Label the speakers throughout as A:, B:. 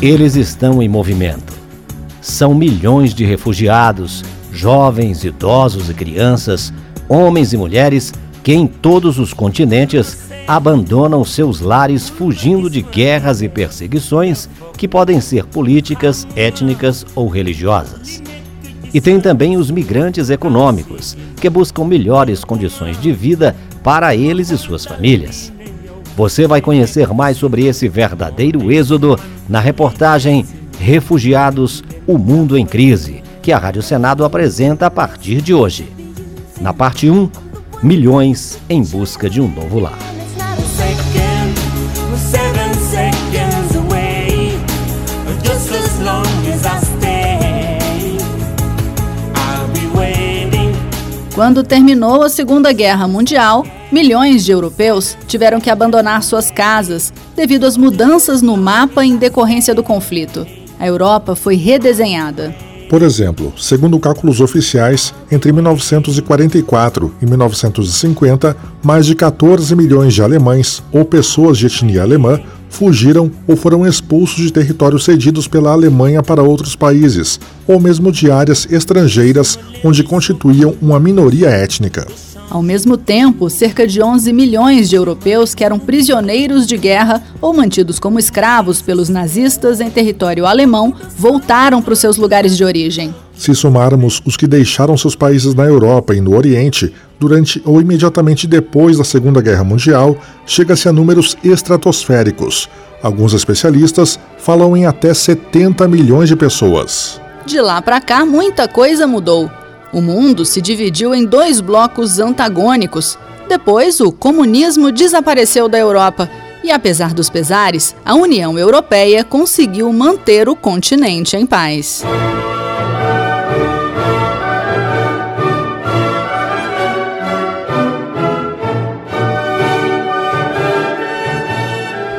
A: Eles estão em movimento. São milhões de refugiados, jovens, idosos e crianças, homens e mulheres que em todos os continentes abandonam seus lares fugindo de guerras e perseguições que podem ser políticas, étnicas ou religiosas. E tem também os migrantes econômicos, que buscam melhores condições de vida para eles e suas famílias. Você vai conhecer mais sobre esse verdadeiro êxodo na reportagem Refugiados O Mundo em Crise, que a Rádio Senado apresenta a partir de hoje. Na parte 1, milhões em busca de um novo lar.
B: Quando terminou a Segunda Guerra Mundial, milhões de europeus tiveram que abandonar suas casas devido às mudanças no mapa em decorrência do conflito. A Europa foi redesenhada.
C: Por exemplo, segundo cálculos oficiais, entre 1944 e 1950, mais de 14 milhões de alemães ou pessoas de etnia alemã fugiram ou foram expulsos de territórios cedidos pela Alemanha para outros países, ou mesmo de áreas estrangeiras onde constituíam uma minoria étnica.
B: Ao mesmo tempo, cerca de 11 milhões de europeus que eram prisioneiros de guerra ou mantidos como escravos pelos nazistas em território alemão voltaram para os seus lugares de origem.
C: Se somarmos os que deixaram seus países na Europa e no Oriente durante ou imediatamente depois da Segunda Guerra Mundial, chega-se a números estratosféricos. Alguns especialistas falam em até 70 milhões de pessoas.
B: De lá para cá, muita coisa mudou. O mundo se dividiu em dois blocos antagônicos. Depois, o comunismo desapareceu da Europa e, apesar dos pesares, a União Europeia conseguiu manter o continente em paz.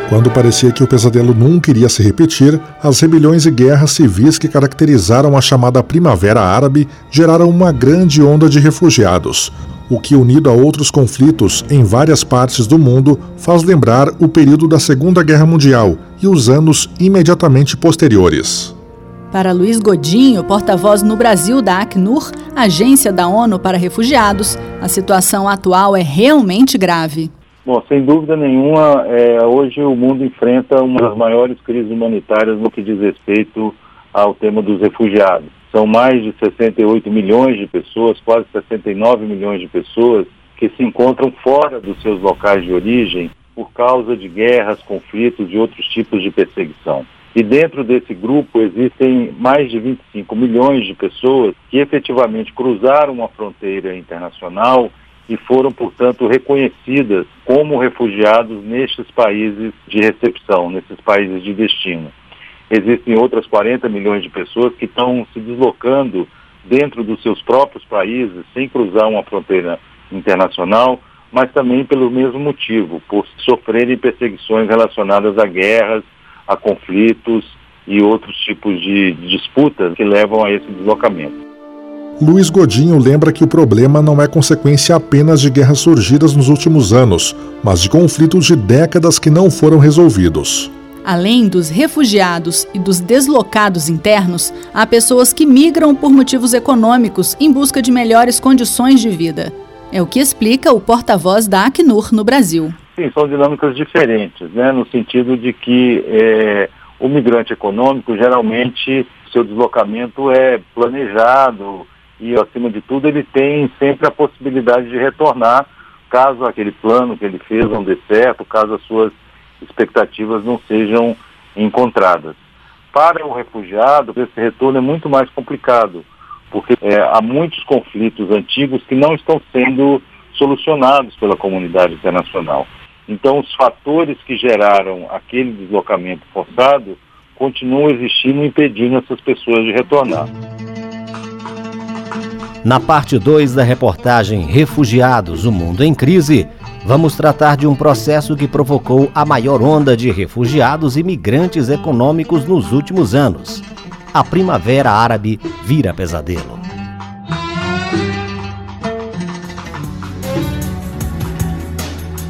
C: Quando parecia que o pesadelo nunca iria se repetir, as rebeliões e guerras civis que caracterizaram a chamada Primavera Árabe geraram uma grande onda de refugiados, o que, unido a outros conflitos em várias partes do mundo, faz lembrar o período da Segunda Guerra Mundial e os anos imediatamente posteriores.
B: Para Luiz Godinho, porta-voz no Brasil da Acnur, agência da ONU para refugiados, a situação atual é realmente grave.
D: Bom, sem dúvida nenhuma, é, hoje o mundo enfrenta uma das maiores crises humanitárias no que diz respeito ao tema dos refugiados. São mais de 68 milhões de pessoas, quase 69 milhões de pessoas, que se encontram fora dos seus locais de origem por causa de guerras, conflitos e outros tipos de perseguição. E dentro desse grupo existem mais de 25 milhões de pessoas que efetivamente cruzaram uma fronteira internacional e foram, portanto, reconhecidas como refugiados nestes países de recepção, nesses países de destino. Existem outras 40 milhões de pessoas que estão se deslocando dentro dos seus próprios países, sem cruzar uma fronteira internacional, mas também pelo mesmo motivo, por sofrerem perseguições relacionadas a guerras, a conflitos e outros tipos de disputas que levam a esse deslocamento.
C: Luiz Godinho lembra que o problema não é consequência apenas de guerras surgidas nos últimos anos, mas de conflitos de décadas que não foram resolvidos.
B: Além dos refugiados e dos deslocados internos, há pessoas que migram por motivos econômicos em busca de melhores condições de vida. É o que explica o porta-voz da Acnur no Brasil.
D: Sim, são dinâmicas diferentes, né? no sentido de que é, o migrante econômico geralmente seu deslocamento é planejado, e, acima de tudo, ele tem sempre a possibilidade de retornar caso aquele plano que ele fez não dê certo, caso as suas expectativas não sejam encontradas. Para o refugiado, esse retorno é muito mais complicado, porque é, há muitos conflitos antigos que não estão sendo solucionados pela comunidade internacional. Então, os fatores que geraram aquele deslocamento forçado continuam existindo, impedindo essas pessoas de retornar.
A: Na parte 2 da reportagem Refugiados, o Mundo em Crise, vamos tratar de um processo que provocou a maior onda de refugiados e migrantes econômicos nos últimos anos. A Primavera Árabe vira pesadelo. –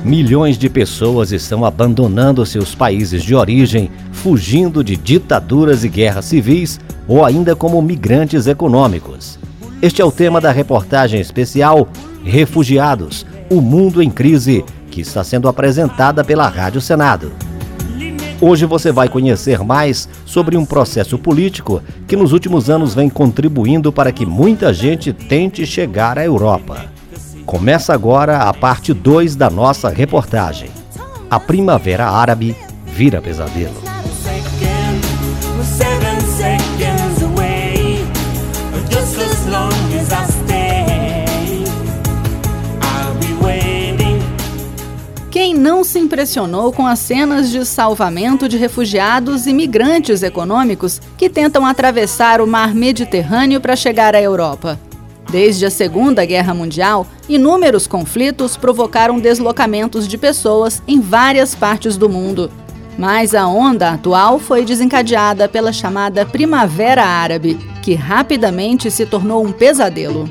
A: Milhões de pessoas estão abandonando seus países de origem, fugindo de ditaduras e guerras civis ou ainda como migrantes econômicos. Este é o tema da reportagem especial Refugiados O Mundo em Crise, que está sendo apresentada pela Rádio Senado. Hoje você vai conhecer mais sobre um processo político que nos últimos anos vem contribuindo para que muita gente tente chegar à Europa. Começa agora a parte 2 da nossa reportagem. A Primavera Árabe vira pesadelo.
B: Não se impressionou com as cenas de salvamento de refugiados e migrantes econômicos que tentam atravessar o mar Mediterrâneo para chegar à Europa? Desde a Segunda Guerra Mundial, inúmeros conflitos provocaram deslocamentos de pessoas em várias partes do mundo. Mas a onda atual foi desencadeada pela chamada Primavera Árabe, que rapidamente se tornou um pesadelo.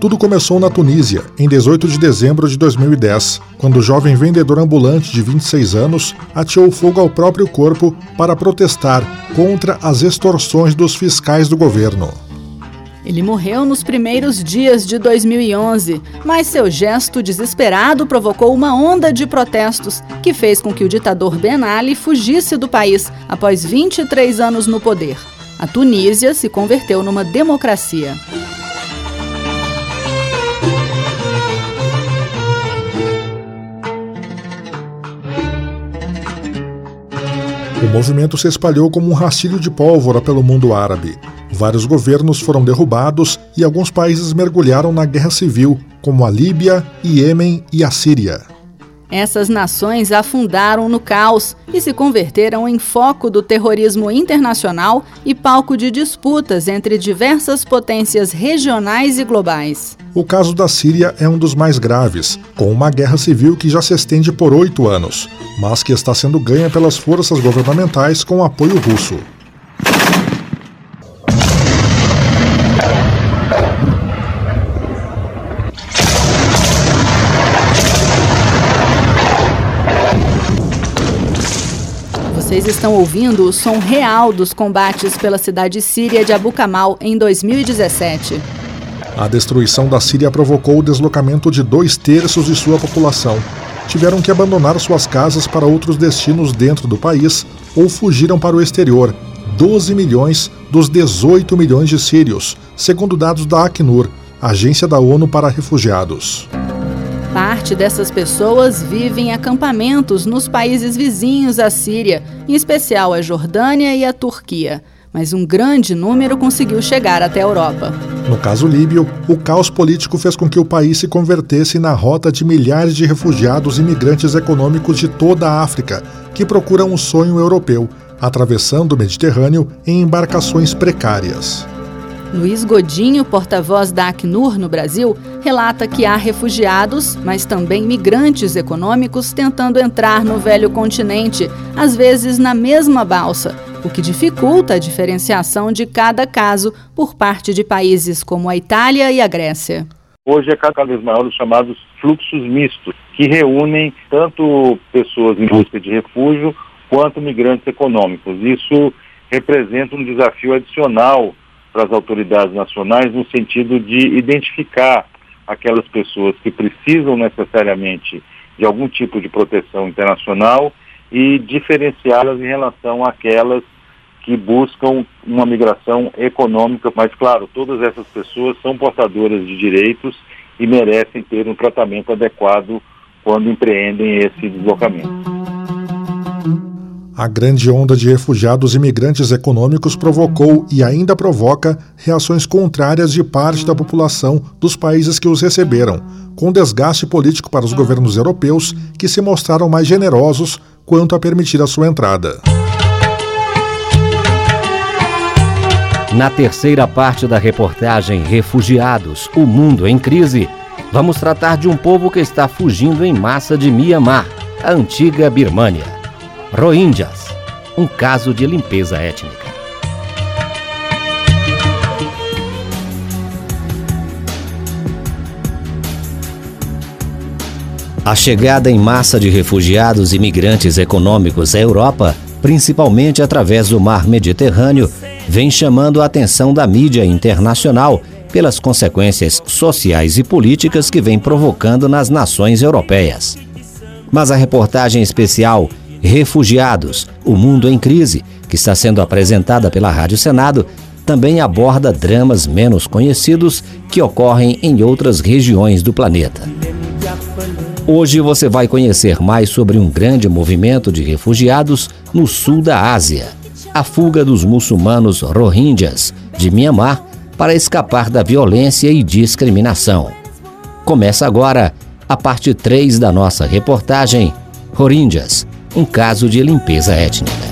C: Tudo começou na Tunísia, em 18 de dezembro de 2010, quando o jovem vendedor ambulante de 26 anos ateou fogo ao próprio corpo para protestar contra as extorsões dos fiscais do governo.
B: Ele morreu nos primeiros dias de 2011, mas seu gesto desesperado provocou uma onda de protestos que fez com que o ditador Ben Ali fugisse do país após 23 anos no poder. A Tunísia se converteu numa democracia.
C: O movimento se espalhou como um rastilho de pólvora pelo mundo árabe. Vários governos foram derrubados e alguns países mergulharam na guerra civil, como a Líbia, Iêmen e a Síria.
B: Essas nações afundaram no caos e se converteram em foco do terrorismo internacional e palco de disputas entre diversas potências regionais e globais.
C: O caso da Síria é um dos mais graves, com uma guerra civil que já se estende por oito anos, mas que está sendo ganha pelas forças governamentais com apoio russo.
B: Vocês estão ouvindo o som real dos combates pela cidade síria de Abu Kamal em 2017.
C: A destruição da Síria provocou o deslocamento de dois terços de sua população. Tiveram que abandonar suas casas para outros destinos dentro do país ou fugiram para o exterior. 12 milhões dos 18 milhões de sírios, segundo dados da Acnur, Agência da ONU para Refugiados.
B: Parte dessas pessoas vive em acampamentos nos países vizinhos à Síria, em especial a Jordânia e a Turquia. Mas um grande número conseguiu chegar até a Europa.
C: No caso líbio, o caos político fez com que o país se convertesse na rota de milhares de refugiados e migrantes econômicos de toda a África, que procuram o sonho europeu, atravessando o Mediterrâneo em embarcações precárias.
B: Luiz Godinho, porta-voz da Acnur no Brasil, relata que há refugiados, mas também migrantes econômicos tentando entrar no velho continente, às vezes na mesma balsa, o que dificulta a diferenciação de cada caso por parte de países como a Itália e a Grécia.
D: Hoje é cada vez maior os chamados fluxos mistos, que reúnem tanto pessoas em busca de refúgio quanto migrantes econômicos. Isso representa um desafio adicional para as autoridades nacionais no sentido de identificar aquelas pessoas que precisam necessariamente de algum tipo de proteção internacional e diferenciá-las em relação àquelas que buscam uma migração econômica, mas claro, todas essas pessoas são portadoras de direitos e merecem ter um tratamento adequado quando empreendem esse deslocamento.
C: A grande onda de refugiados e imigrantes econômicos provocou e ainda provoca reações contrárias de parte da população dos países que os receberam, com desgaste político para os governos europeus que se mostraram mais generosos quanto a permitir a sua entrada.
A: Na terceira parte da reportagem Refugiados, o mundo em crise, vamos tratar de um povo que está fugindo em massa de Mianmar, a antiga Birmânia. Rohingyas um caso de limpeza étnica. A chegada em massa de refugiados e migrantes econômicos à Europa, principalmente através do mar Mediterrâneo, vem chamando a atenção da mídia internacional pelas consequências sociais e políticas que vem provocando nas nações europeias. Mas a reportagem especial Refugiados, o Mundo em Crise, que está sendo apresentada pela Rádio Senado, também aborda dramas menos conhecidos que ocorrem em outras regiões do planeta. Hoje você vai conhecer mais sobre um grande movimento de refugiados no sul da Ásia, a fuga dos muçulmanos Rohingyas de Myanmar para escapar da violência e discriminação. Começa agora a parte 3 da nossa reportagem Rohingyas, um caso de limpeza étnica.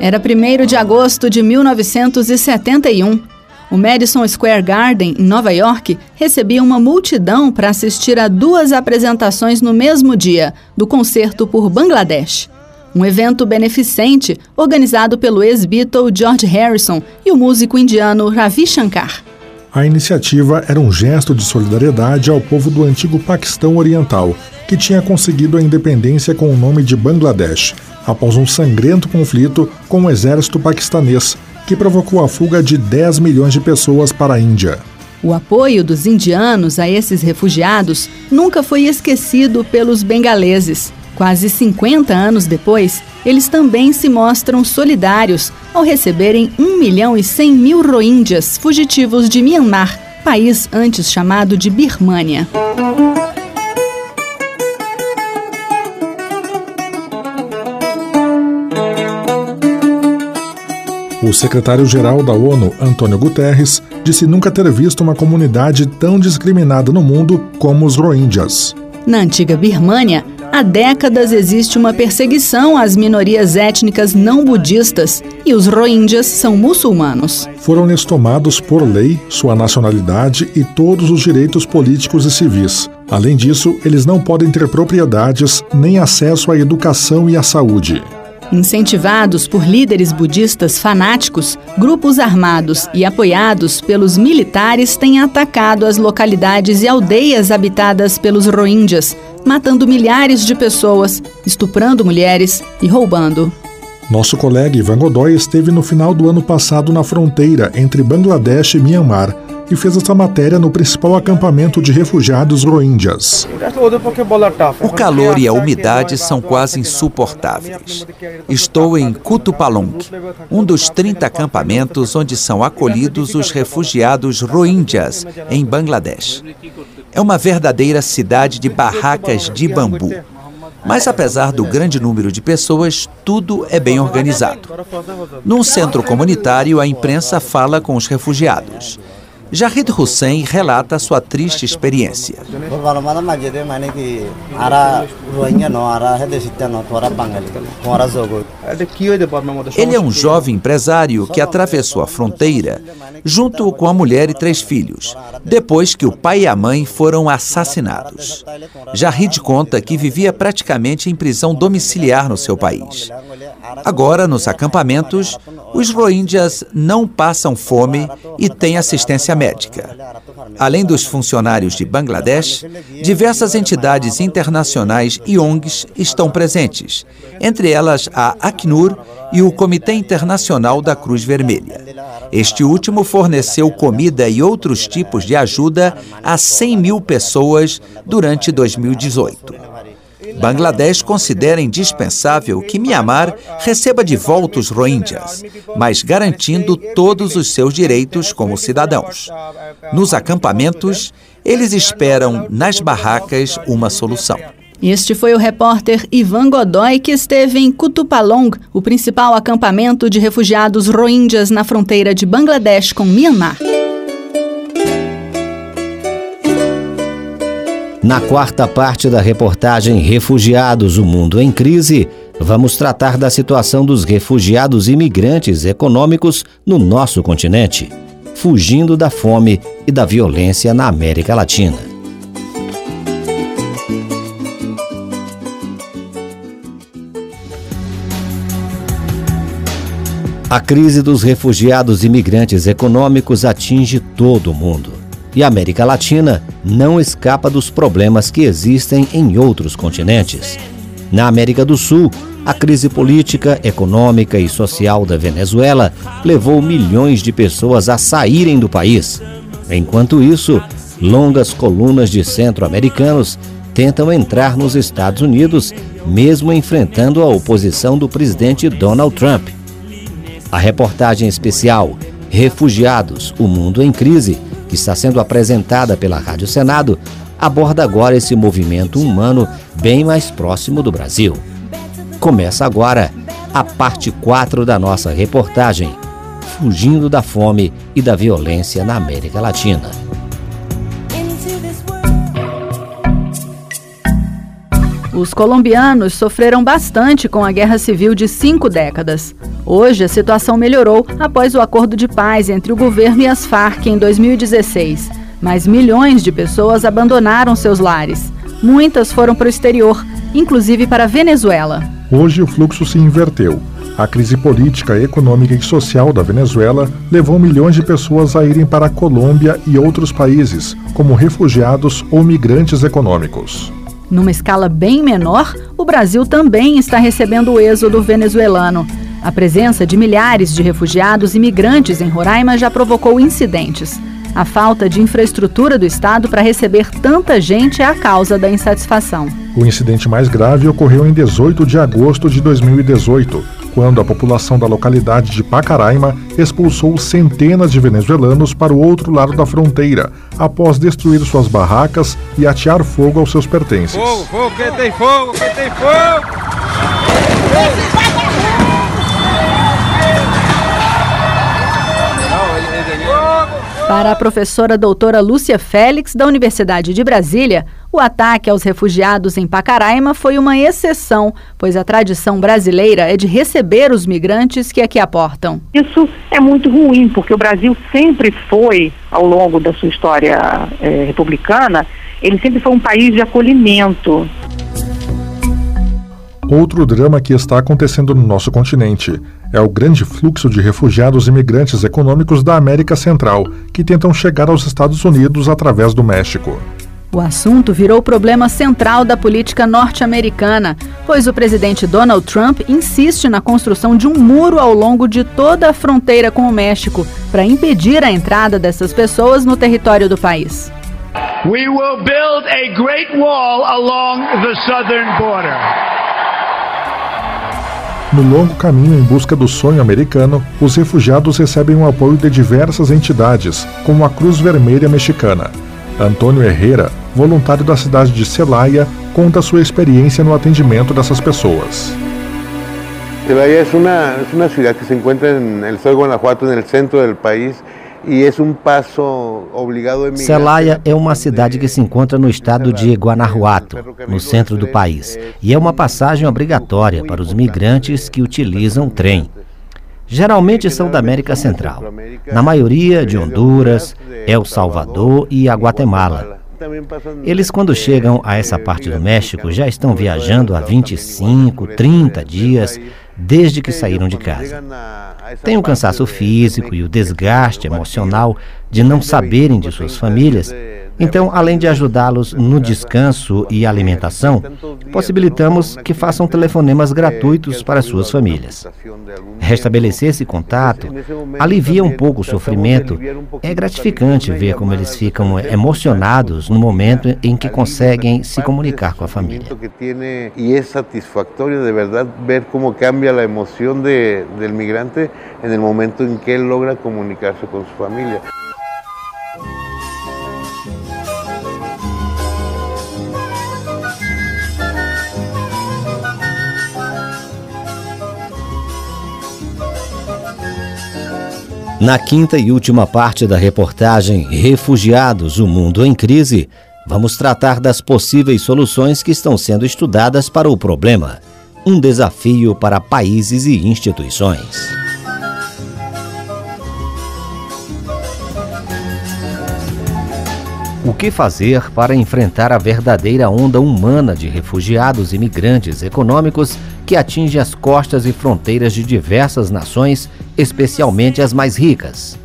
B: Era 1 de agosto de 1971. O Madison Square Garden, em Nova York, recebia uma multidão para assistir a duas apresentações no mesmo dia do concerto por Bangladesh. Um evento beneficente organizado pelo ex-Beatle George Harrison e o músico indiano Ravi Shankar.
C: A iniciativa era um gesto de solidariedade ao povo do antigo Paquistão Oriental, que tinha conseguido a independência com o nome de Bangladesh, após um sangrento conflito com o exército paquistanês, que provocou a fuga de 10 milhões de pessoas para a Índia.
B: O apoio dos indianos a esses refugiados nunca foi esquecido pelos bengaleses. Quase 50 anos depois, eles também se mostram solidários ao receberem 1 milhão e 100 mil rohingyas fugitivos de Myanmar, país antes chamado de Birmânia.
C: O secretário-geral da ONU, Antônio Guterres, disse nunca ter visto uma comunidade tão discriminada no mundo como os Rohingyas.
B: Na antiga Birmânia, há décadas existe uma perseguição às minorias étnicas não budistas e os Rohingyas são muçulmanos.
C: Foram-lhes tomados por lei sua nacionalidade e todos os direitos políticos e civis. Além disso, eles não podem ter propriedades nem acesso à educação e à saúde.
B: Incentivados por líderes budistas fanáticos, grupos armados e apoiados pelos militares têm atacado as localidades e aldeias habitadas pelos Rohingyas, matando milhares de pessoas, estuprando mulheres e roubando.
C: Nosso colega Ivan Godoy esteve no final do ano passado na fronteira entre Bangladesh e Myanmar e fez essa matéria no principal acampamento de refugiados rohingyas.
E: O calor e a umidade são quase insuportáveis. Estou em Kutupalong, um dos 30 acampamentos onde são acolhidos os refugiados rohingyas em Bangladesh. É uma verdadeira cidade de barracas de bambu. Mas apesar do grande número de pessoas, tudo é bem organizado. Num centro comunitário, a imprensa fala com os refugiados. Jahid Hussein relata sua triste experiência. Ele é um jovem empresário que atravessou a fronteira junto com a mulher e três filhos, depois que o pai e a mãe foram assassinados. Jahid conta que vivia praticamente em prisão domiciliar no seu país. Agora, nos acampamentos, os rohingyas não passam fome e têm assistência médica. Além dos funcionários de Bangladesh, diversas entidades internacionais e ONGs estão presentes, entre elas a Acnur e o Comitê Internacional da Cruz Vermelha. Este último forneceu comida e outros tipos de ajuda a 100 mil pessoas durante 2018. Bangladesh considera indispensável que Myanmar receba de volta os Rohingyas, mas garantindo todos os seus direitos como cidadãos. Nos acampamentos, eles esperam nas barracas uma solução.
B: Este foi o repórter Ivan Godoy, que esteve em Kutupalong, o principal acampamento de refugiados rohingyas na fronteira de Bangladesh com Myanmar.
A: Na quarta parte da reportagem Refugiados, o Mundo em Crise, vamos tratar da situação dos refugiados imigrantes econômicos no nosso continente, fugindo da fome e da violência na América Latina. A crise dos refugiados imigrantes econômicos atinge todo o mundo. E a América Latina não escapa dos problemas que existem em outros continentes. Na América do Sul, a crise política, econômica e social da Venezuela levou milhões de pessoas a saírem do país. Enquanto isso, longas colunas de centro-americanos tentam entrar nos Estados Unidos, mesmo enfrentando a oposição do presidente Donald Trump. A reportagem especial Refugiados, o Mundo em Crise, que está sendo apresentada pela Rádio Senado, aborda agora esse movimento humano bem mais próximo do Brasil. Começa agora a parte 4 da nossa reportagem, Fugindo da Fome e da Violência na América Latina.
B: Os colombianos sofreram bastante com a guerra civil de cinco décadas. Hoje, a situação melhorou após o acordo de paz entre o governo e as Farc em 2016. Mas milhões de pessoas abandonaram seus lares. Muitas foram para o exterior, inclusive para a Venezuela.
C: Hoje, o fluxo se inverteu. A crise política, econômica e social da Venezuela levou milhões de pessoas a irem para a Colômbia e outros países, como refugiados ou migrantes econômicos.
B: Numa escala bem menor, o Brasil também está recebendo o êxodo venezuelano. A presença de milhares de refugiados e migrantes em Roraima já provocou incidentes. A falta de infraestrutura do Estado para receber tanta gente é a causa da insatisfação.
C: O incidente mais grave ocorreu em 18 de agosto de 2018, quando a população da localidade de Pacaraima expulsou centenas de venezuelanos para o outro lado da fronteira, após destruir suas barracas e atear fogo aos seus pertences. Fogo, fogo, quem tem fogo, quem tem fogo!
B: Para a professora doutora Lúcia Félix, da Universidade de Brasília, o ataque aos refugiados em Pacaraima foi uma exceção, pois a tradição brasileira é de receber os migrantes que aqui aportam.
F: Isso é muito ruim, porque o Brasil sempre foi, ao longo da sua história é, republicana, ele sempre foi um país de acolhimento.
C: Outro drama que está acontecendo no nosso continente é o grande fluxo de refugiados e imigrantes econômicos da América Central, que tentam chegar aos Estados Unidos através do México.
B: O assunto virou problema central da política norte-americana, pois o presidente Donald Trump insiste na construção de um muro ao longo de toda a fronteira com o México para impedir a entrada dessas pessoas no território do país. We will build a great wall along the southern border.
C: No longo caminho em busca do sonho americano, os refugiados recebem o apoio de diversas entidades, como a Cruz Vermelha Mexicana. Antônio Herrera, voluntário da cidade de Celaya, conta sua experiência no atendimento dessas pessoas.
G: Celaya é uma, é uma cidade que se encontra no estado de Guanajuato, no centro do país.
A: Celaya é uma cidade que se encontra no estado de Guanajuato, no centro do país, e é uma passagem obrigatória para os migrantes que utilizam o trem. Geralmente são da América Central, na maioria de Honduras, El Salvador e a Guatemala. Eles, quando chegam a essa parte do México, já estão viajando há 25, 30 dias desde que saíram de casa. Tem o cansaço físico e o desgaste emocional de não saberem de suas famílias então, além de ajudá-los no descanso e alimentação, possibilitamos que façam telefonemas gratuitos para suas famílias. Restabelecer esse contato alivia um pouco o sofrimento. É gratificante ver como eles ficam emocionados no momento em que conseguem se comunicar com a família.
G: E é satisfatório de verdade ver como cambia a emoção do migrante no momento em que ele logra comunicar-se com sua família.
A: Na quinta e última parte da reportagem Refugiados, o Mundo em Crise, vamos tratar das possíveis soluções que estão sendo estudadas para o problema. Um desafio para países e instituições. O que fazer para enfrentar a verdadeira onda humana de refugiados e migrantes econômicos que atinge as costas e fronteiras de diversas nações, especialmente as mais ricas?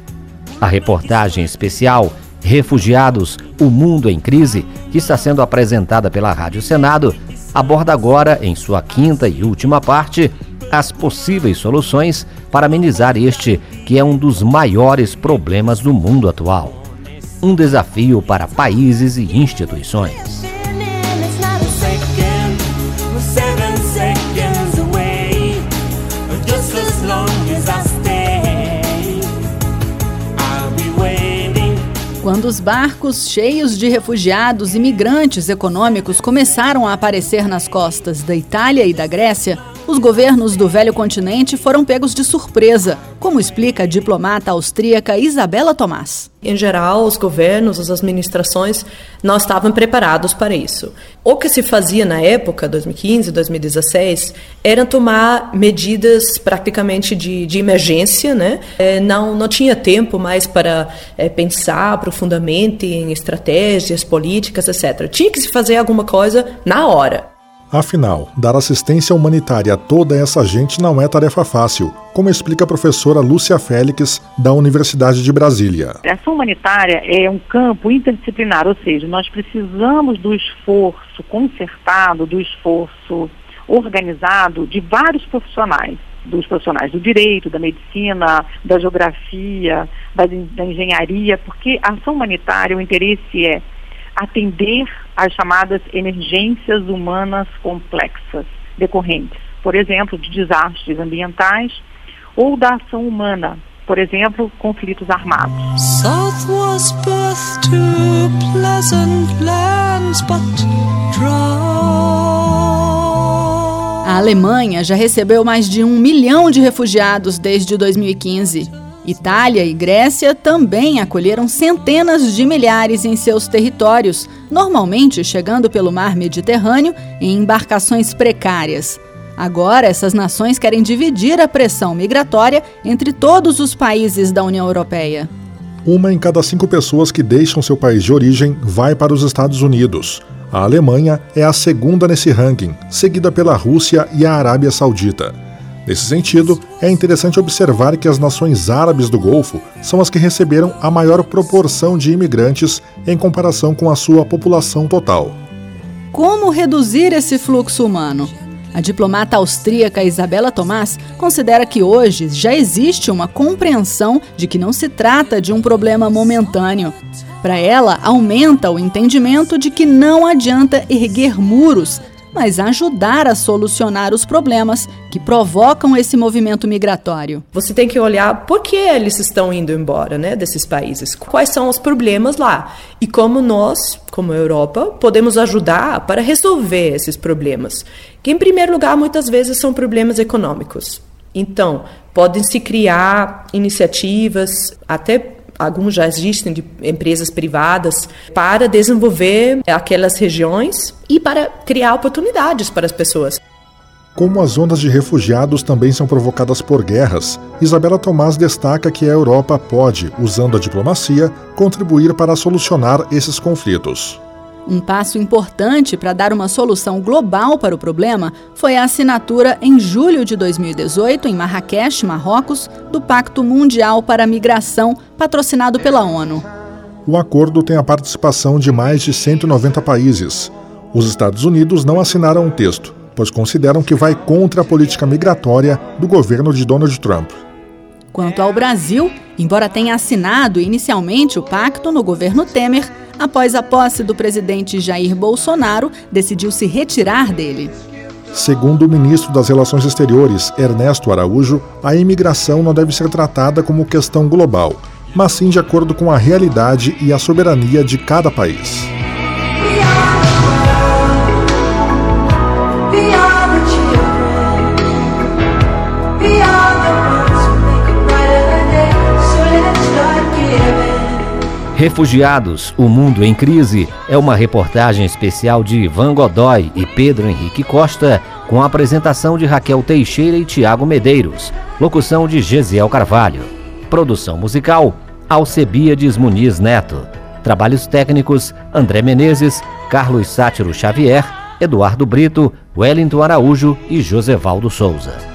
A: A reportagem especial Refugiados, o Mundo em Crise, que está sendo apresentada pela Rádio Senado, aborda agora, em sua quinta e última parte, as possíveis soluções para amenizar este, que é um dos maiores problemas do mundo atual um desafio para países e instituições.
B: Quando os barcos cheios de refugiados e migrantes econômicos começaram a aparecer nas costas da Itália e da Grécia, os governos do velho continente foram pegos de surpresa, como explica a diplomata austríaca Isabela Tomás.
H: Em geral, os governos, as administrações não estavam preparados para isso. O que se fazia na época, 2015, 2016, era tomar medidas praticamente de, de emergência, né? É, não, não tinha tempo mais para é, pensar profundamente em estratégias, políticas, etc. Tinha que se fazer alguma coisa na hora.
C: Afinal, dar assistência humanitária a toda essa gente não é tarefa fácil, como explica a professora Lúcia Félix, da Universidade de Brasília.
F: A ação humanitária é um campo interdisciplinar, ou seja, nós precisamos do esforço concertado, do esforço organizado de vários profissionais dos profissionais do direito, da medicina, da geografia, da, da engenharia, porque a ação humanitária, o interesse é atender às chamadas emergências humanas complexas decorrentes, por exemplo, de desastres ambientais ou da ação humana, por exemplo, conflitos armados. South was birth to pleasant lands, but
B: A Alemanha já recebeu mais de um milhão de refugiados desde 2015. Itália e Grécia também acolheram centenas de milhares em seus territórios, normalmente chegando pelo mar Mediterrâneo em embarcações precárias. Agora, essas nações querem dividir a pressão migratória entre todos os países da União Europeia.
C: Uma em cada cinco pessoas que deixam seu país de origem vai para os Estados Unidos. A Alemanha é a segunda nesse ranking, seguida pela Rússia e a Arábia Saudita. Nesse sentido, é interessante observar que as nações árabes do Golfo são as que receberam a maior proporção de imigrantes em comparação com a sua população total.
B: Como reduzir esse fluxo humano? A diplomata austríaca Isabela Tomás considera que hoje já existe uma compreensão de que não se trata de um problema momentâneo. Para ela, aumenta o entendimento de que não adianta erguer muros mas ajudar a solucionar os problemas que provocam esse movimento migratório.
H: Você tem que olhar por que eles estão indo embora, né, desses países. Quais são os problemas lá e como nós, como Europa, podemos ajudar para resolver esses problemas. Que em primeiro lugar muitas vezes são problemas econômicos. Então, podem se criar iniciativas até alguns já existem de empresas privadas para desenvolver aquelas regiões e para criar oportunidades para as pessoas.
C: Como as ondas de refugiados também são provocadas por guerras, Isabela Tomás destaca que a Europa pode, usando a diplomacia, contribuir para solucionar esses conflitos.
B: Um passo importante para dar uma solução global para o problema foi a assinatura em julho de 2018, em Marrakech, Marrocos, do Pacto Mundial para a Migração, patrocinado pela ONU.
C: O acordo tem a participação de mais de 190 países. Os Estados Unidos não assinaram o texto, pois consideram que vai contra a política migratória do governo de Donald Trump.
B: Quanto ao Brasil, embora tenha assinado inicialmente o pacto no governo Temer, após a posse do presidente Jair Bolsonaro, decidiu se retirar dele.
C: Segundo o ministro das Relações Exteriores, Ernesto Araújo, a imigração não deve ser tratada como questão global, mas sim de acordo com a realidade e a soberania de cada país.
A: Refugiados, o mundo em crise é uma reportagem especial de Ivan Godoy e Pedro Henrique Costa, com a apresentação de Raquel Teixeira e Tiago Medeiros, locução de Gesiel Carvalho. Produção musical, Alcebiades Muniz Neto. Trabalhos técnicos: André Menezes, Carlos Sátiro Xavier, Eduardo Brito, Wellington Araújo e Josevaldo Souza.